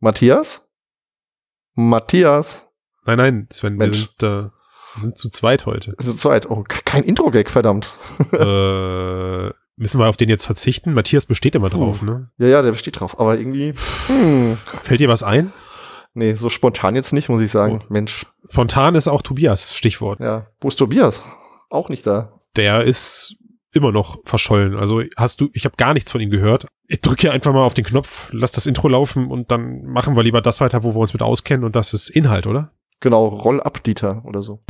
Matthias? Matthias? Nein, nein, Sven, wir sind, äh, wir sind zu zweit heute. Es ist Zeit. Oh, k- kein Intro-Gag, verdammt. äh, müssen wir auf den jetzt verzichten? Matthias besteht immer drauf, ne? Ja, ja, der besteht drauf. Aber irgendwie, hm, Fällt dir was ein? nee, so spontan jetzt nicht, muss ich sagen. Oh. Mensch, Spontan ist auch Tobias Stichwort. ja. Wo ist Tobias? Auch nicht da. Der ist immer noch verschollen. Also hast du, ich habe gar nichts von ihm gehört. Ich drücke hier einfach mal auf den Knopf, lass das Intro laufen und dann machen wir lieber das weiter, wo wir uns mit auskennen und das ist Inhalt, oder? Genau, Roll ab, Dieter oder so.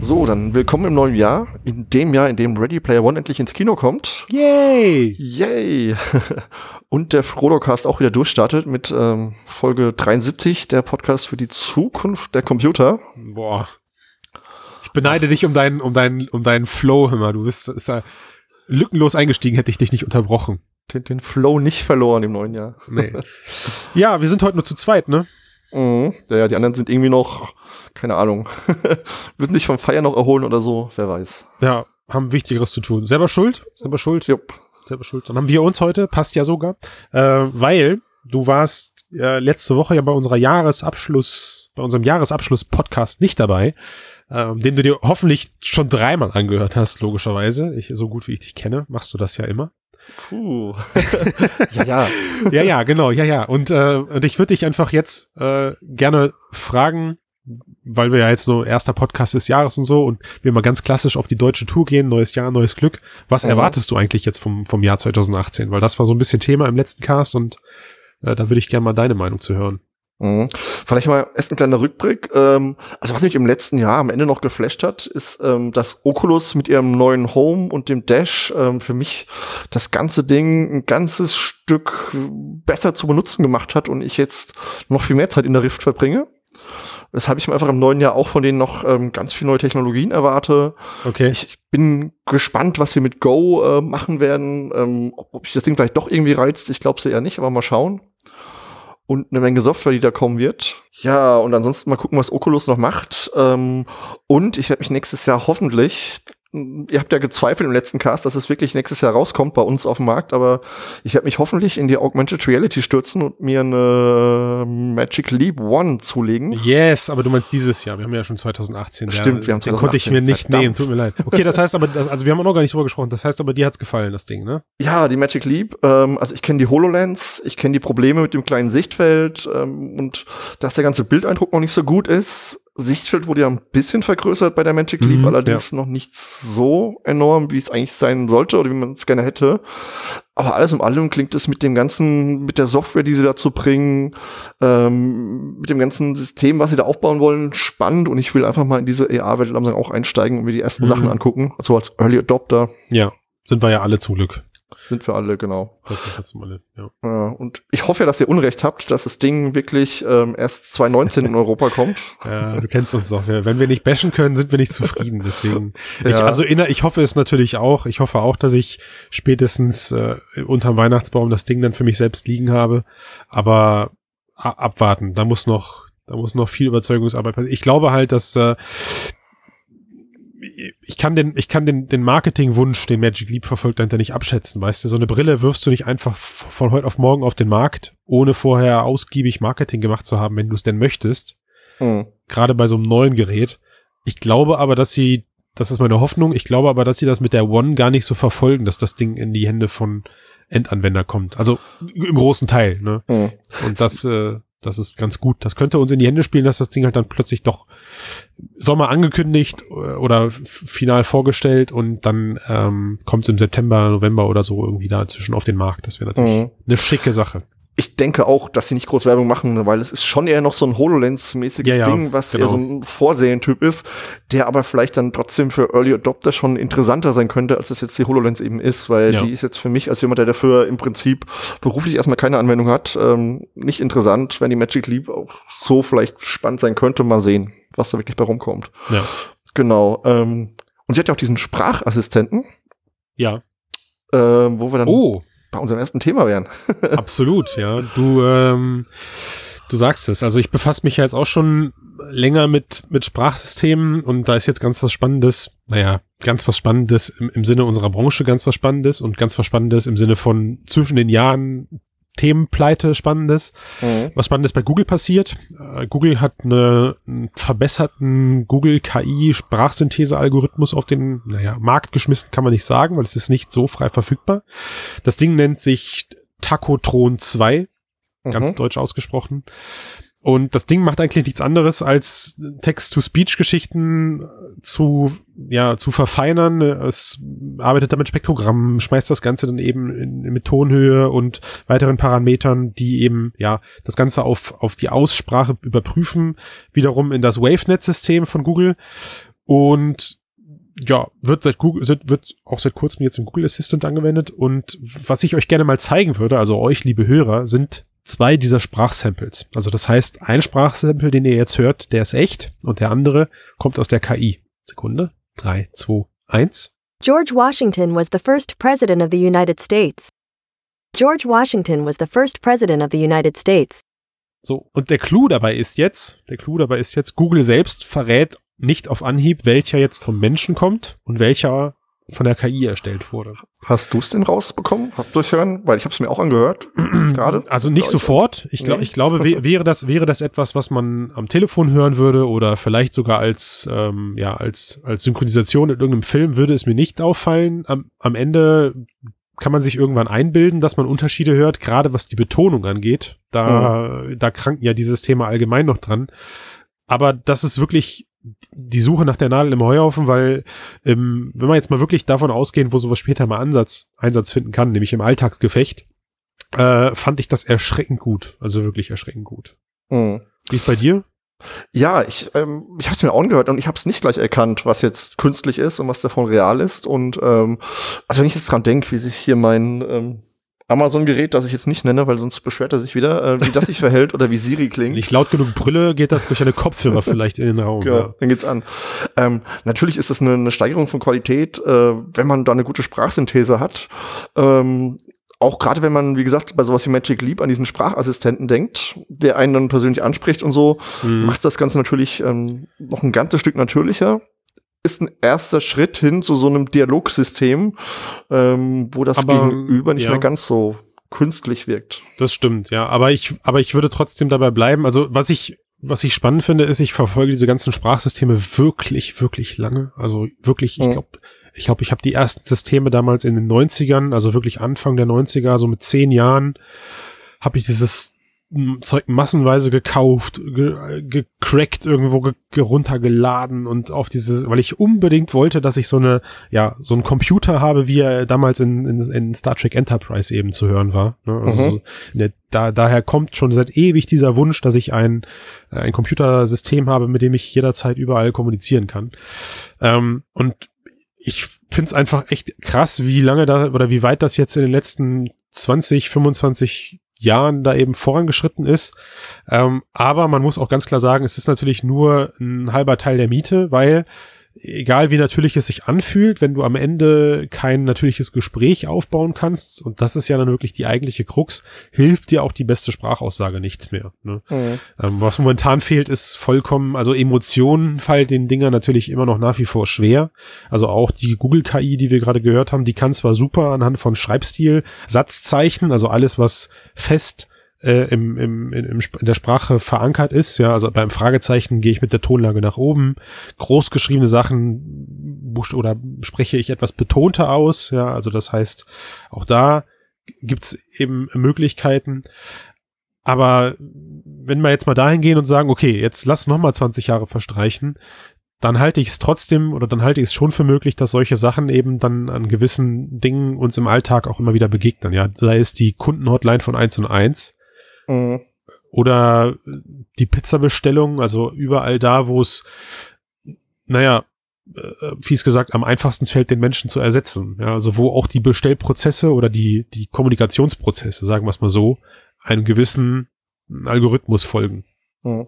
So, dann willkommen im neuen Jahr. In dem Jahr, in dem Ready Player One endlich ins Kino kommt. Yay! Yay! Und der Frodocast auch wieder durchstartet mit ähm, Folge 73, der Podcast für die Zukunft der Computer. Boah. Ich beneide dich um deinen, um deinen, um deinen Flow immer. Du bist ist ja lückenlos eingestiegen, hätte ich dich nicht unterbrochen. Den, den Flow nicht verloren im neuen Jahr. Nee. ja, wir sind heute nur zu zweit, ne? Mhm. Ja, ja, die anderen sind irgendwie noch, keine Ahnung, müssen sich vom Feier noch erholen oder so, wer weiß. Ja, haben Wichtigeres zu tun. Selber schuld? Selber schuld? Jupp. Selber schuld. Dann haben wir uns heute, passt ja sogar, äh, weil du warst äh, letzte Woche ja bei unserer Jahresabschluss, bei unserem Jahresabschluss-Podcast nicht dabei, ähm, den du dir hoffentlich schon dreimal angehört hast, logischerweise. Ich, so gut wie ich dich kenne, machst du das ja immer. Puh. ja, ja. ja, ja, genau, ja, ja. Und, äh, und ich würde dich einfach jetzt äh, gerne fragen, weil wir ja jetzt nur erster Podcast des Jahres und so und wir mal ganz klassisch auf die deutsche Tour gehen, neues Jahr, neues Glück. Was Mhm. erwartest du eigentlich jetzt vom, vom Jahr 2018? Weil das war so ein bisschen Thema im letzten Cast und äh, da würde ich gerne mal deine Meinung zu hören. Mhm. Vielleicht mal erst ein kleiner Rückblick. Ähm, also was mich im letzten Jahr am Ende noch geflasht hat, ist, ähm, dass Oculus mit ihrem neuen Home und dem Dash ähm, für mich das ganze Ding ein ganzes Stück besser zu benutzen gemacht hat und ich jetzt noch viel mehr Zeit in der Rift verbringe. Weshalb ich mir einfach im neuen Jahr auch von denen noch ähm, ganz viele neue Technologien erwarte. Okay. Ich, bin gespannt, was sie mit Go äh, machen werden. Ähm, ob ob sich das Ding vielleicht doch irgendwie reizt. Ich glaube es eher nicht, aber mal schauen. Und eine Menge Software, die da kommen wird. Ja, und ansonsten mal gucken, was Oculus noch macht. Ähm, und ich werde mich nächstes Jahr hoffentlich, ihr habt ja gezweifelt im letzten Cast, dass es wirklich nächstes Jahr rauskommt bei uns auf dem Markt, aber ich werde mich hoffentlich in die Augmented Reality stürzen und mir eine Magic Leap One zulegen. Yes, aber du meinst dieses Jahr. Wir haben ja schon 2018. Stimmt, ja, wir haben Den konnte ich mir 2018, nicht verdammt. nehmen, tut mir leid. Okay, das heißt aber, das, also wir haben auch noch gar nicht drüber gesprochen. Das heißt aber, dir hat's gefallen, das Ding, ne? Ja, die Magic Leap. Ähm, also ich kenne die HoloLens, ich kenne die Probleme mit dem kleinen Sichtfeld ähm, und dass der ganze Bildeindruck noch nicht so gut ist. Sichtfeld wurde ja ein bisschen vergrößert bei der Magic Leap, Mhm, allerdings noch nicht so enorm, wie es eigentlich sein sollte oder wie man es gerne hätte. Aber alles in allem klingt es mit dem ganzen, mit der Software, die sie dazu bringen, ähm, mit dem ganzen System, was sie da aufbauen wollen, spannend und ich will einfach mal in diese AR-Welt langsam auch einsteigen und mir die ersten Mhm. Sachen angucken. Also als Early Adopter Ja, sind wir ja alle zum Glück. Sind wir alle, genau. Das sind trotzdem alle, ja. Ja, und ich hoffe ja, dass ihr Unrecht habt, dass das Ding wirklich ähm, erst 2019 in Europa kommt. Ja, du kennst uns doch. Wenn wir nicht bashen können, sind wir nicht zufrieden. Deswegen. Ich, Ja. also inner, ich hoffe es natürlich auch. Ich hoffe auch, dass ich spätestens äh, unterm Weihnachtsbaum das Ding dann für mich selbst liegen habe. Aber abwarten. Da muss noch, da muss noch viel Überzeugungsarbeit passieren. Ich glaube halt, dass äh, ich kann den, ich kann den, den Marketingwunsch, den Magic Leap verfolgt, dahinter nicht abschätzen. Weißt du, so eine Brille wirfst du nicht einfach von heute auf morgen auf den Markt, ohne vorher ausgiebig Marketing gemacht zu haben, wenn du es denn möchtest Hm. gerade bei so einem neuen Gerät. Ich glaube aber, dass sie, das ist meine Hoffnung, ich glaube aber, dass sie das mit der One gar nicht so verfolgen, dass das Ding in die Hände von Endanwender kommt. Also im großen Teil, ne? Hm. Und das, äh, das ist ganz gut. Das könnte uns in die Hände spielen, dass das Ding halt dann plötzlich doch Sommer angekündigt äh, oder final vorgestellt und dann ähm, kommt es im September, November oder so irgendwie dazwischen auf den Markt. Das wäre natürlich Mhm. eine schicke Sache. Ich denke auch, dass sie nicht groß Werbung machen, weil es ist schon eher noch so ein HoloLens-mäßiges Ja, ja, Ding, was genau. eher so ein Vorsehentyp ist, der aber vielleicht dann trotzdem für Early Adopter schon interessanter sein könnte, als es jetzt die HoloLens eben ist, weil Ja. die ist jetzt für mich als jemand, der dafür im Prinzip beruflich erstmal keine Anwendung hat, ähm, nicht interessant, wenn die Magic Leap auch so vielleicht spannend sein könnte, mal sehen. was da wirklich bei rumkommt. Ja. Genau. Ähm, und sie hat ja auch diesen Sprachassistenten, Ja. ähm, wo wir dann Oh, bei unserem ersten Thema wären. absolut, ja. Du, ähm, du sagst es. Also ich befasse mich jetzt auch schon länger mit, mit Sprachsystemen und da ist jetzt ganz was Spannendes, naja, ganz was Spannendes im, im Sinne unserer Branche, ganz was Spannendes und ganz was Spannendes im Sinne von zwischen den Jahren Themenpleite Spannendes. Was Spannendes bei Google passiert. Äh, Google hat eine, einen verbesserten Google KI Sprachsynthese-Algorithmus auf den naja, Markt geschmissen, kann man nicht sagen, weil es ist nicht so frei verfügbar. Das Ding nennt sich Tacotron 2, ganz Mhm. deutsch ausgesprochen. Und das Ding macht eigentlich nichts anderes, als Text-to-Speech-Geschichten zu, ja, zu verfeinern. Es arbeitet damit Spektrogrammen, schmeißt das Ganze dann eben in, mit Tonhöhe und weiteren Parametern, die eben, ja, das Ganze auf, auf die Aussprache überprüfen, wiederum in das WaveNet-System von Google. Und ja, wird seit Google, wird auch seit kurzem jetzt im Google Assistant angewendet. Und was ich euch gerne mal zeigen würde, also euch, liebe Hörer, sind zwei dieser Sprachsamples. Also das heißt, ein Sprachsample, den ihr jetzt hört, der ist echt und der andere kommt aus der KI. Sekunde. Drei, zwei, eins. George Washington was the first President of the United States. George Washington was the first President of the United States. So. Und der Clou dabei ist jetzt, der Clou dabei ist jetzt, Google selbst verrät nicht auf Anhieb, welcher jetzt vom Menschen kommt und welcher von der KI erstellt wurde. Hast du es denn rausbekommen? Habt durchhören? Weil ich habe es mir auch angehört. Gerade. Also nicht sofort. Ich, glaub, Nee. ich glaube, wä- wäre das, wäre das etwas, was man am Telefon hören würde oder vielleicht sogar als, ähm, ja, als, als Synchronisation in irgendeinem Film würde es mir nicht auffallen. Am, am Ende kann man sich irgendwann einbilden, dass man Unterschiede hört, gerade was die Betonung angeht. Da, da kranken ja dieses Thema allgemein noch dran. Aber das ist wirklich die Suche nach der Nadel im Heuhaufen, weil ähm, wenn wir jetzt mal wirklich davon ausgehen, wo sowas später mal Ansatz, Einsatz finden kann, nämlich im Alltagsgefecht, äh, fand ich das erschreckend gut. Also wirklich erschreckend gut. Mhm. Wie ist bei dir? Ja, ich, ähm, ich habe es mir auch angehört und ich habe es nicht gleich erkannt, was jetzt künstlich ist und was davon real ist. Und ähm, also wenn ich jetzt dran denke, wie sich hier mein ähm, Amazon-Gerät, das ich jetzt nicht nenne, weil sonst beschwert er sich wieder, äh, wie das sich verhält oder wie Siri klingt. ich laut genug brülle, geht das durch eine Kopfhörer vielleicht in den Raum. Ja, Ja. dann geht's an. Ähm, natürlich ist das eine, eine Steigerung von Qualität, äh, wenn man da eine gute Sprachsynthese hat. Ähm, auch gerade wenn man, wie gesagt, bei sowas wie Magic Leap an diesen Sprachassistenten denkt, der einen dann persönlich anspricht und so, Mhm. macht das Ganze natürlich ähm, noch ein ganzes Stück natürlicher. Ist ein erster Schritt hin zu so einem Dialogsystem, ähm, wo das Aber, Gegenüber nicht ja. mehr ganz so künstlich wirkt. Das stimmt, ja. Aber ich, aber ich würde trotzdem dabei bleiben. Also was ich, was ich spannend finde, ist, ich verfolge diese ganzen Sprachsysteme wirklich, wirklich lange. Also wirklich, ich Mhm. glaube, ich glaube, ich habe die ersten Systeme damals in den 90ern, also wirklich Anfang der 90er, so mit zehn Jahren, habe ich dieses Zeug massenweise gekauft, ge gecrackt, irgendwo ge ge runtergeladen und auf dieses, weil ich unbedingt wollte, dass ich so eine, ja, so einen Computer habe, wie er damals in, in, in Star Trek Enterprise eben zu hören war. Ne? Also Mhm. ne, da, daher kommt schon seit ewig dieser Wunsch, dass ich ein, äh, ein Computersystem habe, mit dem ich jederzeit überall kommunizieren kann. Ähm, und ich finde es einfach echt krass, wie lange da oder wie weit das jetzt in den letzten 20, 25 Jahren da eben vorangeschritten ist. Ähm, aber man muss auch ganz klar sagen, es ist natürlich nur ein halber Teil der Miete, weil egal wie natürlich es sich anfühlt, wenn du am Ende kein natürliches Gespräch aufbauen kannst, und das ist ja dann wirklich die eigentliche Krux, hilft dir auch die beste Sprachaussage nichts mehr. Ne? Ähm, was momentan fehlt, ist vollkommen, also Emotionen fallen den Dinger natürlich immer noch nach wie vor schwer. Also auch die Google-KI, die wir gerade gehört haben, die kann zwar super anhand von Schreibstil, Satzzeichen, also alles, was fest äh, im, im, in, im, in der Sprache verankert ist. Ja, also beim Fragezeichen gehe ich mit der Tonlage nach oben. Großgeschriebene Sachen oder spreche ich etwas betonter aus. Ja, also das heißt, auch da gibt's eben Möglichkeiten. Aber wenn wir jetzt mal dahin gehen und sagen, okay, jetzt lass noch mal 20 Jahre verstreichen, dann halte ich es trotzdem oder dann halte ich es schon für möglich, dass solche Sachen eben dann an gewissen Dingen uns im Alltag auch immer wieder begegnen. Ja, sei es die Kundenhotline von 1 und 1 Mhm. oder die Pizzabestellung, also überall da, wo es, naja, äh, fies gesagt, am einfachsten fällt, den Menschen zu ersetzen. Ja, also wo auch die Bestellprozesse oder die, die Kommunikationsprozesse, sagen wir es mal so, einem gewissen Algorithmus folgen. Mhm.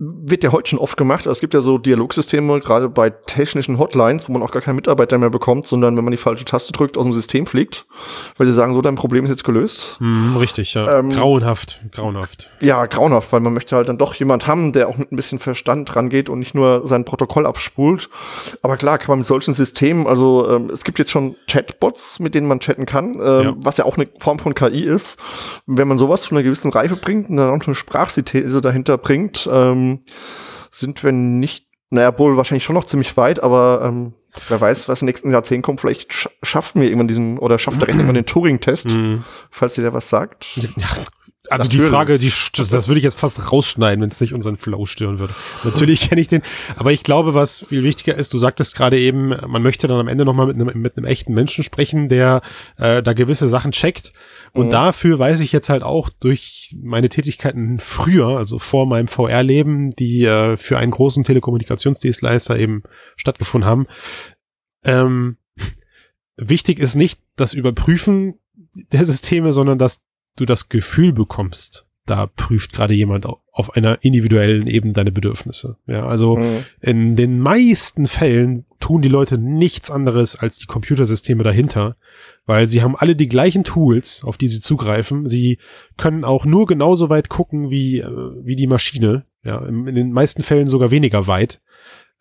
Wird ja heute schon oft gemacht. Es gibt ja so Dialogsysteme, gerade bei technischen Hotlines, wo man auch gar keinen Mitarbeiter mehr bekommt, sondern wenn man die falsche Taste drückt, aus dem System fliegt, weil sie sagen, so, dein Problem ist jetzt gelöst. Hm, richtig, ja. Ähm, grauenhaft, grauenhaft. Ja, grauenhaft, weil man möchte halt dann doch jemand haben, der auch mit ein bisschen Verstand rangeht und nicht nur sein Protokoll abspult. Aber klar, kann man mit solchen Systemen, also ähm, es gibt jetzt schon Chatbots, mit denen man chatten kann, ähm, ja. was ja auch eine Form von KI ist. Wenn man sowas von einer gewissen Reife bringt und dann auch eine Sprachsynthese dahinter bringt, ähm, sind wir nicht, naja, wohl wahrscheinlich schon noch ziemlich weit, aber ähm, wer weiß, was im nächsten Jahrzehnt kommt, vielleicht sch schaffen wir irgendwann diesen, oder schafft der Rechner irgendwann den Turing-Test, mhm. falls dir der was sagt. Ja, also Natürlich. die Frage, die, das würde ich jetzt fast rausschneiden, wenn es nicht unseren Flow stören würde. Natürlich kenne ich den, aber ich glaube, was viel wichtiger ist, du sagtest gerade eben, man möchte dann am Ende nochmal mit einem, mit einem echten Menschen sprechen, der äh, da gewisse Sachen checkt. Und mhm. dafür weiß ich jetzt halt auch durch meine Tätigkeiten früher, also vor meinem VR-Leben, die äh, für einen großen Telekommunikationsdienstleister eben stattgefunden haben. Ähm, wichtig ist nicht das Überprüfen der Systeme, sondern dass du das Gefühl bekommst, da prüft gerade jemand auf einer individuellen Ebene deine Bedürfnisse. Ja, also mhm. in den meisten Fällen tun die Leute nichts anderes als die Computersysteme dahinter, weil sie haben alle die gleichen Tools, auf die sie zugreifen. Sie können auch nur genauso weit gucken wie, äh, wie die Maschine. Ja, in, den meisten Fällen sogar weniger weit.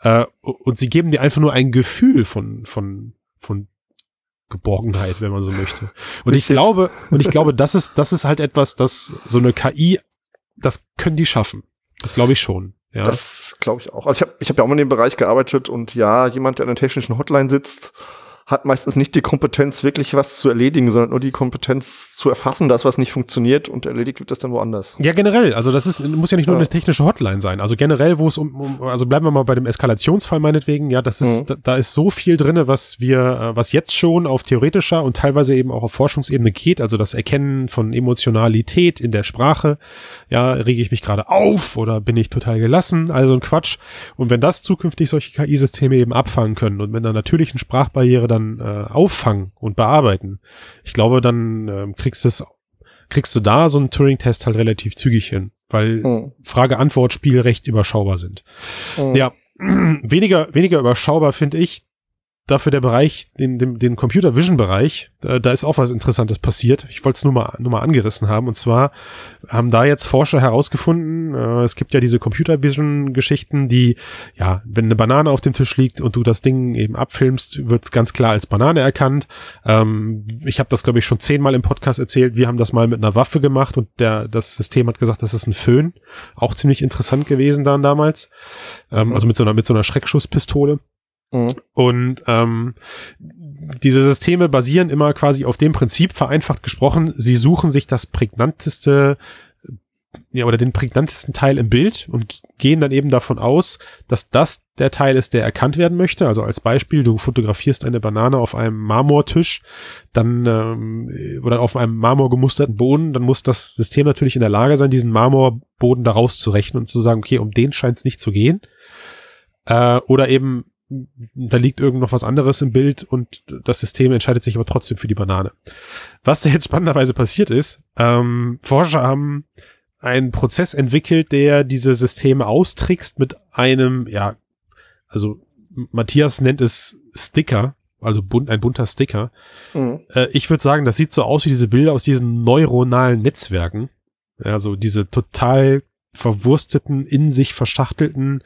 Äh, und sie geben dir einfach nur ein Gefühl von, von, von Geborgenheit, wenn man so möchte. Und ich glaube, und ich glaube, das ist, das ist halt etwas, das so eine KI, das können die schaffen. Das glaube ich schon. Ja. Das glaube ich auch. Also ich habe ich hab ja auch mal in dem Bereich gearbeitet und ja, jemand, der an der technischen Hotline sitzt, hat meistens nicht die Kompetenz, wirklich was zu erledigen, sondern nur die Kompetenz zu erfassen, dass was nicht funktioniert und erledigt wird das dann woanders. Ja, generell. Also das ist, muss ja nicht nur ja. eine technische Hotline sein. Also generell, wo es um, um, also bleiben wir mal bei dem Eskalationsfall meinetwegen. Ja, das ist, mhm. da, da, ist so viel drinne, was wir, äh, was jetzt schon auf theoretischer und teilweise eben auch auf Forschungsebene geht. Also das Erkennen von Emotionalität in der Sprache. Ja, rege ich mich gerade auf oder bin ich total gelassen? Also ein Quatsch. Und wenn das zukünftig solche KI-Systeme eben abfangen können und mit einer natürlichen Sprachbarriere dann dann äh, auffangen und bearbeiten, ich glaube, dann äh, kriegst du kriegst du da so einen Turing-Test halt relativ zügig hin, weil mhm. Frage-Antwort-Spiel recht überschaubar sind. Mhm. Ja, weniger, weniger überschaubar finde ich dafür der Bereich, den, den, den Computer Vision Bereich, da, da ist auch was Interessantes passiert. Ich wollte es nur mal, nur mal angerissen haben. Und zwar haben da jetzt Forscher herausgefunden, äh, es gibt ja diese Computer Vision Geschichten, die, ja, wenn eine Banane auf dem Tisch liegt und du das Ding eben abfilmst, wird ganz klar als Banane erkannt. Ähm, ich habe das, glaube ich, schon zehnmal im Podcast erzählt. Wir haben das mal mit einer Waffe gemacht und der, das System hat gesagt, das ist ein Föhn. Auch ziemlich interessant gewesen dann damals. Ähm, also mit so einer, mit so einer Schreckschusspistole. Mhm. Und ähm, diese Systeme basieren immer quasi auf dem Prinzip, vereinfacht gesprochen, sie suchen sich das prägnanteste ja, oder den prägnantesten Teil im Bild und gehen dann eben davon aus, dass das der Teil ist, der erkannt werden möchte. Also als Beispiel, du fotografierst eine Banane auf einem Marmortisch, dann ähm, oder auf einem marmorgemusterten Boden, dann muss das System natürlich in der Lage sein, diesen Marmorboden da rauszurechnen und zu sagen, okay, um den scheint es nicht zu gehen. Äh, oder eben da liegt irgend noch was anderes im Bild und das System entscheidet sich aber trotzdem für die Banane. Was da jetzt spannenderweise passiert ist, ähm, Forscher haben einen Prozess entwickelt, der diese Systeme austrickst mit einem, ja, also Matthias nennt es Sticker, also bunt, ein bunter Sticker. Mhm. Äh, ich würde sagen, das sieht so aus wie diese Bilder aus diesen neuronalen Netzwerken. Also diese total verwursteten, in sich verschachtelten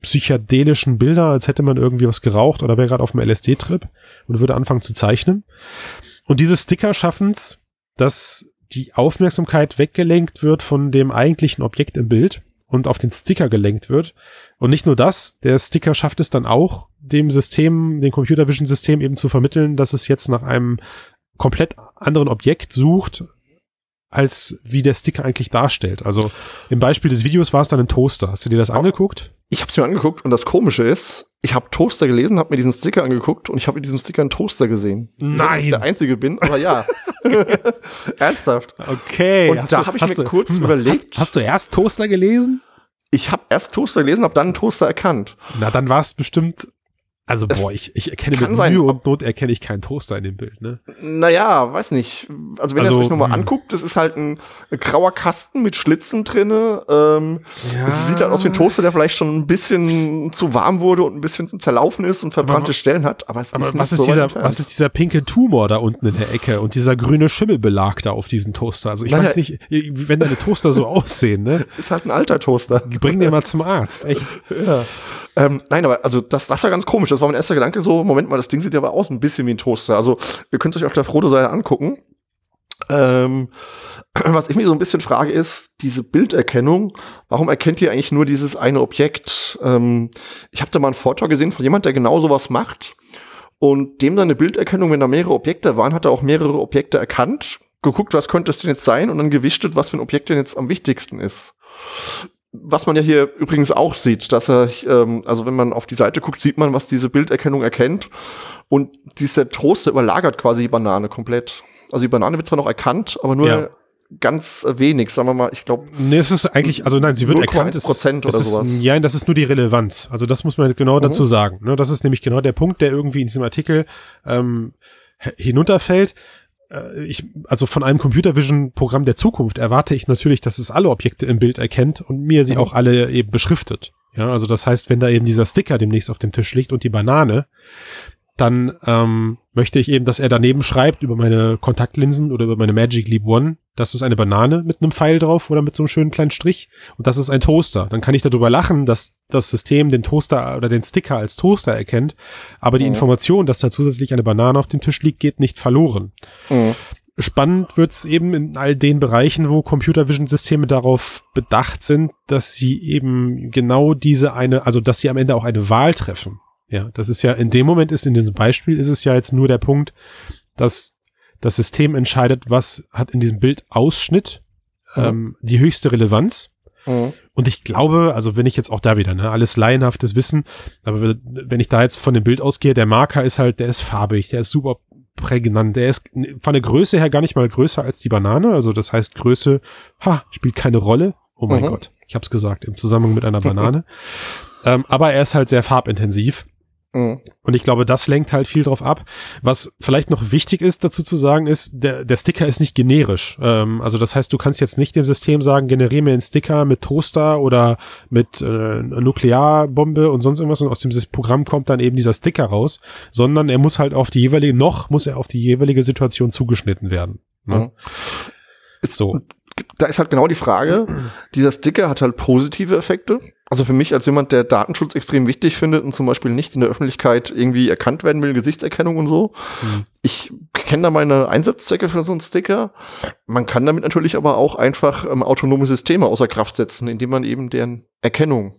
psychedelischen Bilder, als hätte man irgendwie was geraucht oder wäre gerade auf einem LSD-Trip und würde anfangen zu zeichnen. Und diese Sticker schaffen es, dass die Aufmerksamkeit weggelenkt wird von dem eigentlichen Objekt im Bild und auf den Sticker gelenkt wird. Und nicht nur das, der Sticker schafft es dann auch, dem System, dem Computer Vision System eben zu vermitteln, dass es jetzt nach einem komplett anderen Objekt sucht, als wie der Sticker eigentlich darstellt. Also im Beispiel des Videos war es dann ein Toaster. Hast du dir das angeguckt? Ich habe es mir angeguckt und das Komische ist, ich habe Toaster gelesen, habe mir diesen Sticker angeguckt und ich habe in diesem Sticker einen Toaster gesehen. Nein. Ich der Einzige bin, aber ja. Ernsthaft. Okay. Und da habe ich mir du, kurz hm, überlegt. Hast, hast, du erst Toaster gelesen? Ich habe erst Toaster gelesen, habe dann einen Toaster erkannt. Na, dann war es bestimmt Also, boah, ich, ich erkenne mit sein, Mühe und Not erkenne ich keinen Toaster in dem Bild, ne? Naja, weiß nicht. Also wenn ihr Also, es euch nochmal hm. anguckt, das ist halt ein, ein grauer Kasten mit Schlitzen drinne. Ähm, Es sieht halt aus wie ein Toaster, der vielleicht schon ein bisschen zu warm wurde und ein bisschen zerlaufen ist und verbrannte wa- Stellen hat. Aber es Aber ist was ist, so dieser, entfernt. was ist dieser pinke Tumor da unten in der Ecke und dieser grüne Schimmelbelag da auf diesem Toaster? Also ich Naja. weiß nicht, wenn deine Toaster so aussehen, ne? ist halt ein alter Toaster. Bring den mal zum Arzt, echt. Ja. Ähm, nein, aber also das, das war ganz komisch. Das war mein erster Gedanke so, Moment mal, das Ding sieht ja aber aus ein bisschen wie ein Toaster. Also ihr könnt euch auf der Frodo-Seite angucken. Ähm, was ich mir so ein bisschen frage ist, diese Bilderkennung, warum erkennt ihr eigentlich nur dieses eine Objekt? Ähm, ich habe da mal einen Vortrag gesehen von jemand, der genau sowas macht und dem seine Bilderkennung, wenn da mehrere Objekte waren, hat er auch mehrere Objekte erkannt, geguckt, was könnte es denn jetzt sein und dann gewichtet, was für ein Objekt denn jetzt am wichtigsten ist. Was man ja hier übrigens auch sieht, dass er, ähm, also wenn man auf die Seite guckt, sieht man, was diese Bilderkennung erkennt. Und dieser Toaster überlagert quasi die Banane komplett. Also die Banane wird zwar noch erkannt, aber nur Ja. ganz wenig, sagen wir mal, ich glaube, Nee, es ist eigentlich, also nein, sie wird 0,1% erkannt. es ist- oder es ist, sowas. Ja, das ist nur die Relevanz. Also das muss man genau dazu sagen. Ne? Das ist nämlich genau der Punkt, der irgendwie in diesem Artikel ähm, hinunterfällt. Äh, Ich, also von einem Computer Vision Programm der Zukunft erwarte ich natürlich, dass es alle Objekte im Bild erkennt und mir sie Mhm. auch alle eben beschriftet. Ja, also das heißt, wenn da eben dieser Sticker demnächst auf dem Tisch liegt und die Banane, dann ähm, möchte ich eben, dass er daneben schreibt über meine Kontaktlinsen oder über meine Magic Leap One, das ist eine Banane mit einem Pfeil drauf oder mit so einem schönen kleinen Strich und das ist ein Toaster. Dann kann ich darüber lachen, dass das System den Toaster oder den Sticker als Toaster erkennt, aber die Mhm. Information, dass da zusätzlich eine Banane auf dem Tisch liegt, geht nicht verloren. mh, Spannend wird's eben in all den Bereichen, wo Computer Vision Systeme darauf bedacht sind, dass sie eben genau diese eine, also dass sie am Ende auch eine Wahl treffen. Ja, das ist ja in dem Moment ist in diesem Beispiel ist es ja jetzt nur der Punkt, dass das System entscheidet, was hat in diesem Bild Ausschnitt Mhm. ähm, die höchste Relevanz. mh, Und ich glaube, also wenn ich jetzt auch da wieder, ne, alles laienhaftes Wissen, aber wenn ich da jetzt von dem Bild ausgehe, der Marker ist halt, der ist farbig, der ist super prägnant, der ist von der Größe her gar nicht mal größer als die Banane, also das heißt Größe, ha, spielt keine Rolle. Oh mein Mhm. Gott, ich hab's gesagt, im Zusammenhang mit einer Banane. ähm, aber er ist halt sehr farbintensiv. Mh. Und ich glaube, das lenkt halt viel drauf ab. Was vielleicht noch wichtig ist, dazu zu sagen, ist, der, der Sticker ist nicht generisch. Ähm, also das heißt, du kannst jetzt nicht dem System sagen, generiere mir einen Sticker mit Toaster oder mit äh, Nuklearbombe und sonst irgendwas und aus dem Programm kommt dann eben dieser Sticker raus, sondern er muss halt auf die jeweilige, noch muss er auf die jeweilige Situation zugeschnitten werden. Ne? Mhm. Ist- So. da ist halt genau die Frage, dieser Sticker hat halt positive Effekte. Also für mich als jemand, der Datenschutz extrem wichtig findet und zum Beispiel nicht in der Öffentlichkeit irgendwie erkannt werden will, Gesichtserkennung und so. Mhm. Ich kenne da meine Einsatzzwecke für so einen Sticker. Man kann damit natürlich aber auch einfach ähm, autonome Systeme außer Kraft setzen, indem man eben deren Erkennung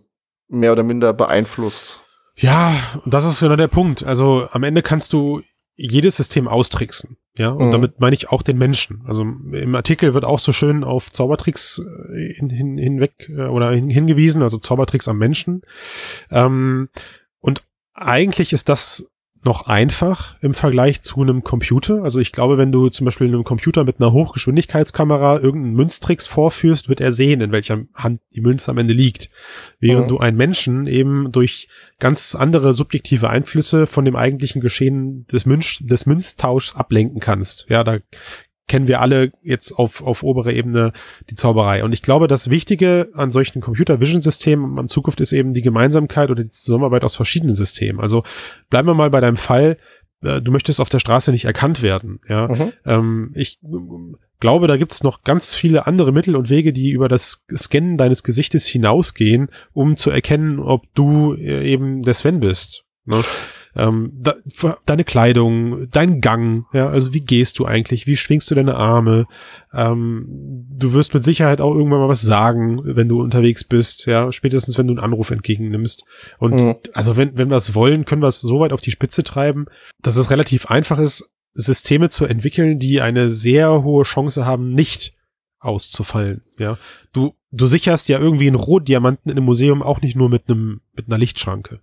mehr oder minder beeinflusst. Ja, das ist genau der Punkt. Also am Ende kannst du jedes System austricksen. Ja, und Mhm. damit meine ich auch den Menschen. Also im Artikel wird auch so schön auf Zaubertricks äh, hin, hin, hinweg äh, oder hin, hingewiesen, also Zaubertricks am Menschen. Ähm, und eigentlich ist das noch einfach im Vergleich zu einem Computer. Also ich glaube, wenn du zum Beispiel einem Computer mit einer Hochgeschwindigkeitskamera irgendeinen Münztricks vorführst, wird er sehen, in welcher Hand die Münze am Ende liegt. Während Mhm. du einen Menschen eben durch ganz andere subjektive Einflüsse von dem eigentlichen Geschehen des, Münz, des Münztauschs ablenken kannst. Ja, da kennen wir alle jetzt auf, auf obere Ebene die Zauberei. Und ich glaube, das Wichtige an solchen Computer-Vision-Systemen in Zukunft ist eben die Gemeinsamkeit oder die Zusammenarbeit aus verschiedenen Systemen. Also bleiben wir mal bei deinem Fall, äh, du möchtest auf der Straße nicht erkannt werden. Ja, Mhm. ähm, ich glaube, da gibt es noch ganz viele andere Mittel und Wege, die über das Scannen deines Gesichtes hinausgehen, um zu erkennen, ob du äh, eben der Sven bist. Ne? Ähm, da, deine Kleidung, dein Gang, ja, also wie gehst du eigentlich, wie schwingst du deine Arme? Ähm, du wirst mit Sicherheit auch irgendwann mal was sagen, wenn du unterwegs bist, ja, spätestens wenn du einen Anruf entgegennimmst. Und Mhm. also wenn, wenn wir es wollen, können wir es so weit auf die Spitze treiben, dass es relativ einfach ist, Systeme zu entwickeln, die eine sehr hohe Chance haben, nicht auszufallen. Ja, du du sicherst ja irgendwie einen Rotdiamanten in einem Museum auch nicht nur mit einem mit einer Lichtschranke.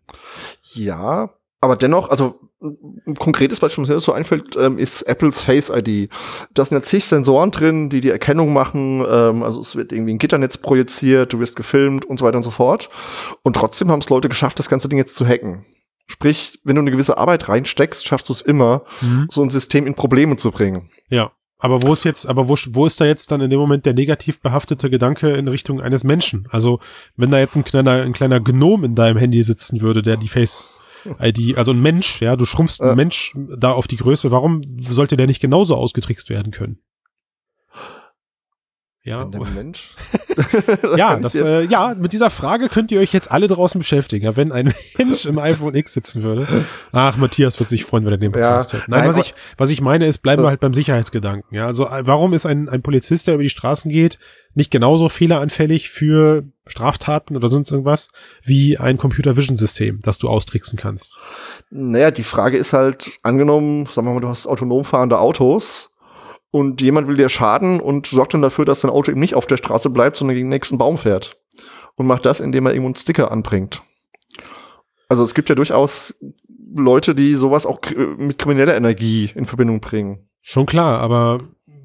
Ja, aber dennoch, also ein konkretes Beispiel, was mir so einfällt, ähm, ist Apples Face ID. Da sind ja zig Sensoren drin, die die Erkennung machen. Ähm, also es wird irgendwie ein Gitternetz projiziert, du wirst gefilmt und so weiter und so fort. Und trotzdem haben es Leute geschafft, das ganze Ding jetzt zu hacken. Sprich, wenn du eine gewisse Arbeit reinsteckst, schaffst du es immer, Mhm. so ein System in Probleme zu bringen. Ja. Aber wo ist jetzt, aber wo, wo ist da jetzt dann in dem Moment der negativ behaftete Gedanke in Richtung eines Menschen? Also, wenn da jetzt ein kleiner, ein kleiner Gnom in deinem Handy sitzen würde, der die Face ID, also ein Mensch, ja, du schrumpfst einen Äh. Mensch da auf die Größe, warum sollte der nicht genauso ausgetrickst werden können? Ja, Wenn der Mensch. ja, das, äh, ja, mit dieser Frage könnt ihr euch jetzt alle draußen beschäftigen. Ja, wenn ein Mensch im iPhone X sitzen würde. Ach, Matthias wird sich freuen, wenn er den Ja, Podcast hört. Nein, nein, was ich, was ich meine ist, bleiben wir halt beim Sicherheitsgedanken. Ja, also warum ist ein, ein Polizist, der über die Straßen geht, nicht genauso fehleranfällig für Straftaten oder sonst irgendwas wie ein Computer Vision System, das du austricksen kannst? Naja, die Frage ist halt, angenommen, sagen wir mal, du hast autonom fahrende Autos und jemand will dir schaden und sorgt dann dafür, dass dein Auto eben nicht auf der Straße bleibt, sondern gegen den nächsten Baum fährt. Und macht das, indem er irgendwo einen Sticker anbringt. Also es gibt ja durchaus Leute, die sowas auch kri- mit krimineller Energie in Verbindung bringen. Schon klar, aber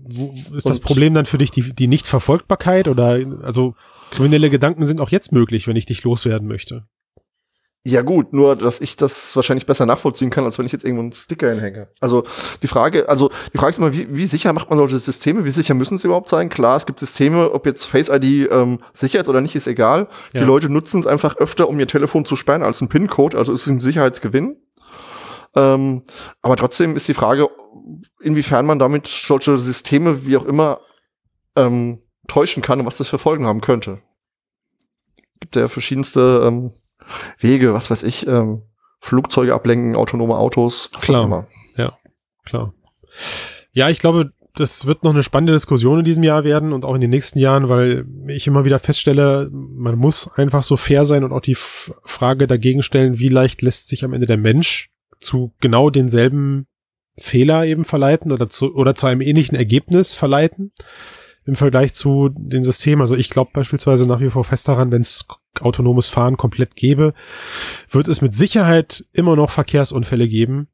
wo, ist das Und- Problem dann für dich die, die Nichtverfolgbarkeit oder also kriminelle Gedanken sind auch jetzt möglich, wenn ich dich loswerden möchte? Ja gut, nur dass ich das wahrscheinlich besser nachvollziehen kann, als wenn ich jetzt irgendwo einen Sticker hinhänge. Also die Frage, also die Frage ist immer, wie, wie sicher macht man solche Systeme? Wie sicher müssen sie überhaupt sein? Klar, es gibt Systeme, ob jetzt Face ID ähm, sicher ist oder nicht, ist egal. Ja. Die Leute nutzen es einfach öfter, um ihr Telefon zu sperren als ein PIN-Code. Also es ist ein Sicherheitsgewinn. Ähm, aber trotzdem ist die Frage, inwiefern man damit solche Systeme, wie auch immer, ähm, täuschen kann und was das für Folgen haben könnte. Gibt ja verschiedenste ähm, Wege, was weiß ich, ähm, Flugzeuge ablenken, autonome Autos, Klar. immer. Klar. Ja, ich glaube, das wird noch eine spannende Diskussion in diesem Jahr werden und auch in den nächsten Jahren, weil ich immer wieder feststelle, man muss einfach so fair sein und auch die Frage dagegen stellen, wie leicht lässt sich am Ende der Mensch zu genau denselben Fehler eben verleiten oder zu, oder zu einem ähnlichen Ergebnis verleiten im Vergleich zu den Systemen. Also ich glaube beispielsweise nach wie vor fest daran, wenn es autonomes Fahren komplett gäbe, wird es mit Sicherheit immer noch Verkehrsunfälle geben,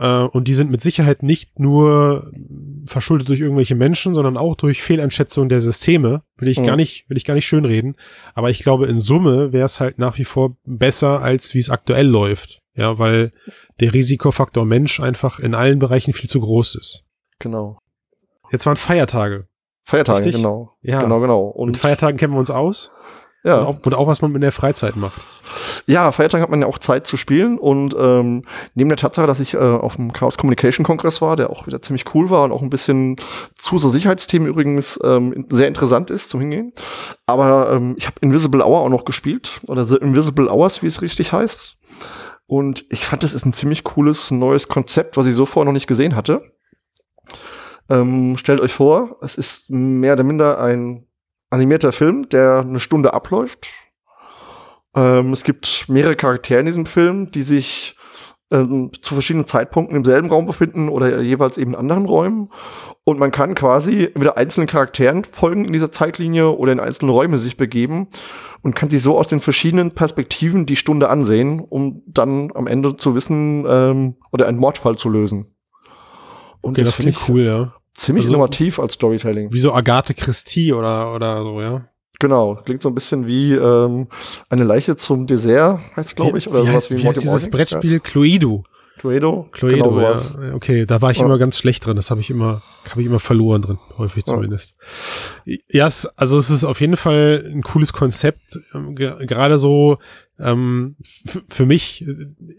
äh, und die sind mit Sicherheit nicht nur verschuldet durch irgendwelche Menschen, sondern auch durch Fehleinschätzung der Systeme. Will ich Mhm. gar nicht, will ich gar nicht schönreden. Aber ich glaube, in Summe wäre es halt nach wie vor besser, als wie es aktuell läuft. Ja, weil der Risikofaktor Mensch einfach in allen Bereichen viel zu groß ist. Genau. Jetzt waren Feiertage. Feiertage, Richtig? genau. Ja. Genau, genau. Und Und Feiertagen kennen wir uns aus. Und, ja, auch, und auch, was man in der Freizeit macht. ja, Feiertage hat man ja auch Zeit zu spielen und ähm, neben der Tatsache, dass ich äh, auf dem Chaos Communication Kongress war, der auch wieder ziemlich cool war und auch ein bisschen zu so Sicherheitsthemen übrigens ähm, sehr interessant ist zum Hingehen. Aber ähm, ich habe Invisible Hour auch noch gespielt oder The Invisible Hours, wie es richtig heißt. Und ich fand, das ist ein ziemlich cooles neues Konzept, was ich so vorher noch nicht gesehen hatte. Ähm, stellt euch vor, es ist mehr oder minder ein animierter Film, der eine Stunde abläuft. Ähm, es gibt mehrere Charaktere in diesem Film, die sich ähm, zu verschiedenen Zeitpunkten im selben Raum befinden oder jeweils eben in anderen Räumen. Und man kann quasi entweder einzelnen Charakteren folgen in dieser Zeitlinie oder in einzelne Räume sich begeben und kann sich so aus den verschiedenen Perspektiven die Stunde ansehen, um dann am Ende zu wissen ähm, oder einen Mordfall zu lösen. Und Okay, das finde klingt cool, ja. Ziemlich Also- innovativ als Storytelling. Wie so Agathe Christie oder, oder so, ja. Genau, klingt so ein bisschen wie ähm, eine Leiche zum Dessert, heißt glaube ich, wie, oder wie sowas heißt, wie Mord heißt dieses Brettspiel? Cluedo. Cluedo, Cluedo, genau sowas. ja. Okay, da war ich Ja. immer ganz schlecht drin. Das habe ich immer, habe ich immer verloren drin, häufig zumindest. Ja, es, also es ist auf jeden Fall ein cooles Konzept. ähm, ge- Gerade so ähm, für mich.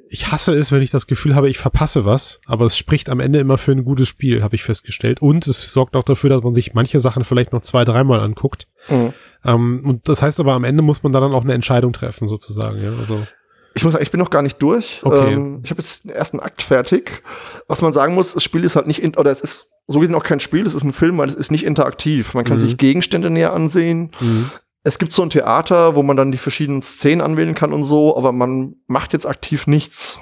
Ich hasse es, wenn ich das Gefühl habe, ich verpasse was. Aber es spricht am Ende immer für ein gutes Spiel, habe ich festgestellt. Und es sorgt auch dafür, dass man sich manche Sachen vielleicht noch zwei, dreimal anguckt. Mhm. Ähm, und das heißt aber, am Ende muss man da dann auch eine Entscheidung treffen, sozusagen. Ja, also Ich muss sagen, ich bin noch gar nicht durch. Okay. Ähm, ich habe jetzt den ersten Akt fertig. Was man sagen muss, das Spiel ist halt nicht, in, oder es ist so gesehen auch kein Spiel, es ist ein Film, weil es ist nicht interaktiv. Man kann Mhm. sich Gegenstände näher ansehen. Es gibt so ein Theater, wo man dann die verschiedenen Szenen anwählen kann und so, aber man macht jetzt aktiv nichts.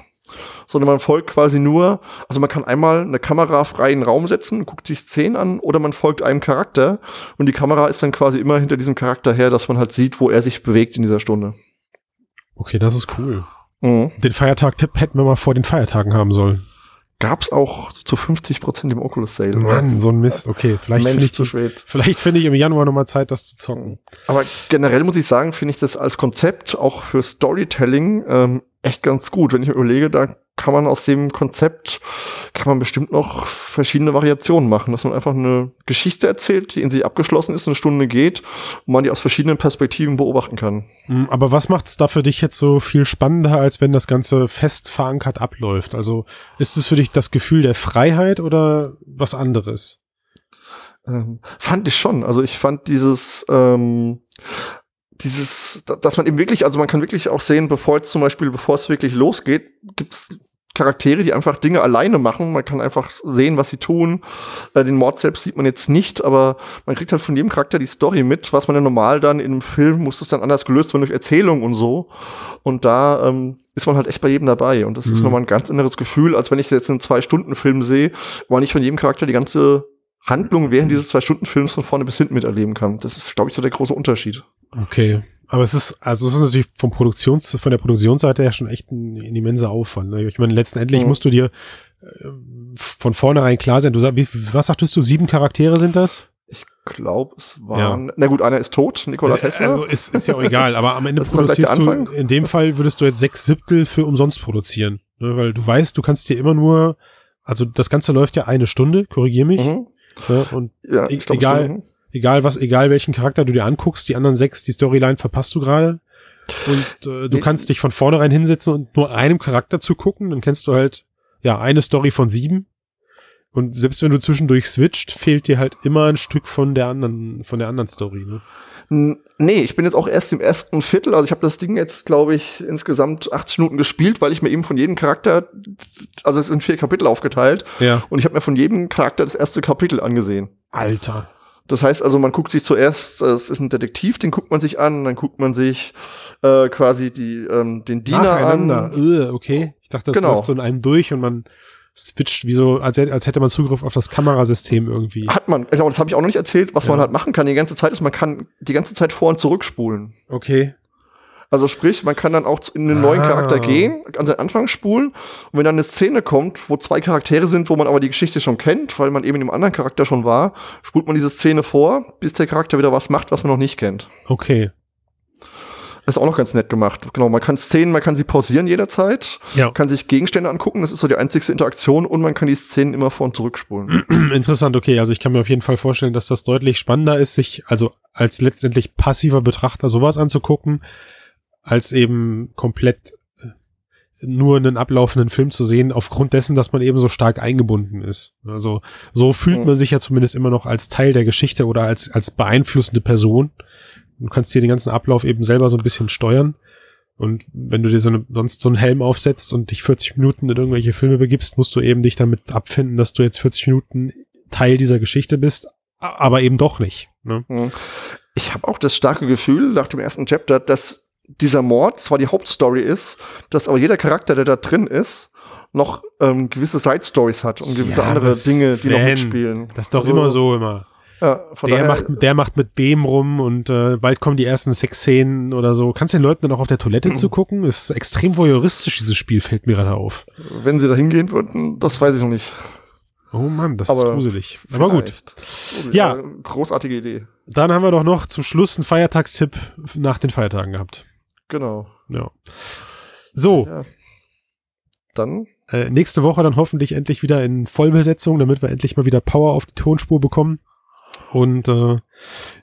Sondern man folgt quasi nur, also man kann einmal eine Kamera frei in den Raum setzen, guckt sich Szenen an, oder man folgt einem Charakter und die Kamera ist dann quasi immer hinter diesem Charakter her, dass man halt sieht, wo er sich bewegt in dieser Stunde. Okay, das ist cool. Mhm. Den Feiertag-Tipp hätten wir mal vor den Feiertagen haben sollen. gab's auch zu 50 Prozent im Oculus Sale. Mann, so ein Mist. Okay, vielleicht finde ich, zu spät. vielleicht finde ich im Januar nochmal Zeit, das zu zocken. Aber generell muss ich sagen, finde ich das als Konzept auch für Storytelling ähm, echt ganz gut. Wenn ich mir überlege, da kann man aus dem Konzept, kann man bestimmt noch verschiedene Variationen machen, dass man einfach eine Geschichte erzählt, die in sich abgeschlossen ist, eine Stunde geht und man die aus verschiedenen Perspektiven beobachten kann. Hm, Aber was macht es da für dich jetzt so viel spannender, als wenn das Ganze fest verankert abläuft? Also ist es für dich das Gefühl der Freiheit oder was anderes? Ähm, fand ich schon. Also ich fand dieses, ähm, dieses, da- dass man eben wirklich, also man kann wirklich auch sehen, bevor jetzt zum Beispiel, bevor es wirklich losgeht, gibt's Charaktere, die einfach Dinge alleine machen. Man kann einfach sehen, was sie tun. Äh, den Mord selbst sieht man jetzt nicht, aber man kriegt halt von jedem Charakter die Story mit, was man ja normal dann in einem Film muss es dann anders gelöst werden durch Erzählung und so. Und da ähm, ist man halt echt bei jedem dabei. Und das ist Mhm. nochmal ein ganz anderes Gefühl, als wenn ich jetzt einen Zwei-Stunden-Film sehe, wo man nicht von jedem Charakter die ganze Handlung während dieses Zwei-Stunden-Films von vorne bis hinten miterleben kann. Das ist, glaube ich, so der große Unterschied. Okay. Aber es ist, also es ist natürlich vom Produktions, von der Produktionsseite her schon echt ein, ein immenser Aufwand. Ne? Ich meine, letztendlich Mhm. musst du dir äh, von vornherein klar sein. Du sag, wie, was sagtest du? Sieben Charaktere sind das? Ich glaube, es waren. Na gut, einer ist tot, Nikola Tesla. Also ist, ist ja auch egal, aber am Ende produzierst du, in dem Fall würdest du jetzt sechs Siebtel für umsonst produzieren. Ne? Weil du weißt, du kannst dir immer nur, also das Ganze läuft ja eine Stunde, korrigier mich. mhm. Ne? Und Ja, ich glaube, egal. Stunden. Egal was, egal welchen Charakter du dir anguckst, die anderen sechs, die Storyline verpasst du gerade. Und äh, du Nee. kannst dich von vornherein hinsetzen und nur einem Charakter zugucken, dann kennst du halt ja eine Story von sieben. Und selbst wenn du zwischendurch switcht, fehlt dir halt immer ein Stück von der anderen, von der anderen Story. Ne? Nee, ich bin jetzt auch erst im ersten Viertel. Also ich habe das Ding jetzt, glaube ich, insgesamt 80 Minuten gespielt, weil ich mir eben von jedem Charakter, also es sind vier Kapitel aufgeteilt, Ja. und ich habe mir von jedem Charakter das erste Kapitel angesehen. Alter. Das heißt also, man guckt sich zuerst, äh, es ist ein Detektiv, den guckt man sich an, dann guckt man sich äh, quasi die, ähm, den Diener an. Äh, okay. Ich dachte, das Genau. läuft so in einem durch und man switcht wie so, als, hätte- als hätte man Zugriff auf das Kamerasystem irgendwie. Hat man, genau, das habe ich auch noch nicht erzählt, was Ja. man halt machen kann die ganze Zeit ist, man kann die ganze Zeit vor und zurückspulen. Okay. Also sprich, man kann dann auch in einen Ah. neuen Charakter gehen, an seinen Anfang spulen und wenn dann eine Szene kommt, wo zwei Charaktere sind, wo man aber die Geschichte schon kennt, weil man eben in dem anderen Charakter schon war, spult man diese Szene vor, bis der Charakter wieder was macht, was man noch nicht kennt. Okay. Das ist auch noch ganz nett gemacht. Genau, man kann Szenen, man kann sie pausieren jederzeit, Ja. kann sich Gegenstände angucken, das ist so die einzigste Interaktion und man kann die Szenen immer vor und zurückspulen. Interessant, okay. Also ich kann mir auf jeden Fall vorstellen, dass das deutlich spannender ist, sich also als letztendlich passiver Betrachter sowas anzugucken, als eben komplett äh, nur einen ablaufenden Film zu sehen, aufgrund dessen, dass man eben so stark eingebunden ist. Also so fühlt Mhm. man sich ja zumindest immer noch als Teil der Geschichte oder als, als beeinflussende Person. Du kannst dir den ganzen Ablauf eben selber so ein bisschen steuern. Und wenn du dir so eine, sonst so einen Helm aufsetzt und dich 40 Minuten in irgendwelche Filme begibst, musst du eben dich damit abfinden, dass du jetzt 40 Minuten Teil dieser Geschichte bist, aber eben doch nicht. Ne? Mhm. Ich habe auch das starke Gefühl nach dem ersten Chapter, dass dieser Mord zwar die Hauptstory ist, dass aber jeder Charakter, der da drin ist, noch ähm, gewisse Side-Stories hat und gewisse Ja, andere Dinge, die noch Sven, mitspielen. Das ist doch Also, immer so immer. Ja, von Der daher, macht, der macht mit dem rum und äh, bald kommen die ersten Sexszenen oder so. Kannst den Leuten dann auch auf der Toilette zugucken? Ist extrem voyeuristisch, dieses Spiel, fällt mir gerade auf. wenn sie da hingehen würden, das weiß ich noch nicht. Oh Mann, das ist Aber gruselig. Aber gut. Vielleicht. Ja. Großartige Idee. Dann haben wir doch noch zum Schluss einen Feiertagstipp nach den Feiertagen gehabt. Genau. Ja. So, Ja. Dann, äh, nächste Woche dann hoffentlich endlich wieder in Vollbesetzung, damit wir endlich mal wieder Power auf die Tonspur bekommen. Und äh,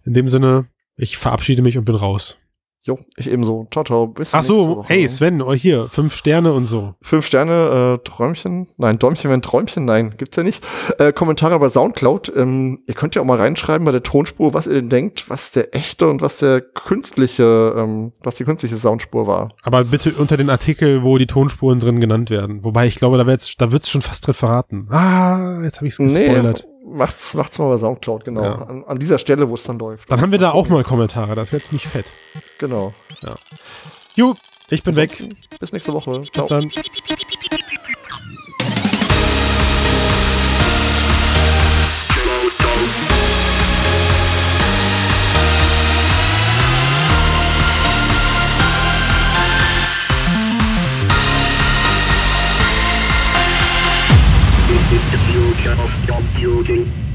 in dem Sinne, ich verabschiede mich und bin raus. Jo, ich ebenso. Ciao, ciao. Bis Ach so, hey Sven, oh, hier, fünf Sterne und so. Fünf Sterne, äh, Träumchen, nein, Däumchen, wenn Träumchen, nein, gibt's ja nicht. Äh, Kommentare bei Soundcloud. Ähm, ihr könnt ja auch mal reinschreiben bei der Tonspur, was ihr denn denkt, was der echte und was der künstliche, ähm, was die künstliche Soundspur war. Aber bitte unter den Artikel, wo die Tonspuren drin genannt werden. Wobei ich glaube, da wird's, da wird's schon fast drin verraten. Ah, jetzt habe ich's gespoilert. Macht's, macht's mal bei Soundcloud, genau. Ja. An, an dieser Stelle, wo es dann läuft. Dann haben wir da auch mal Kommentare, das wird ziemlich fett. Genau. Jo, ich bin weg. Bis nächste Woche. Bis Ciao. dann. Future of computing.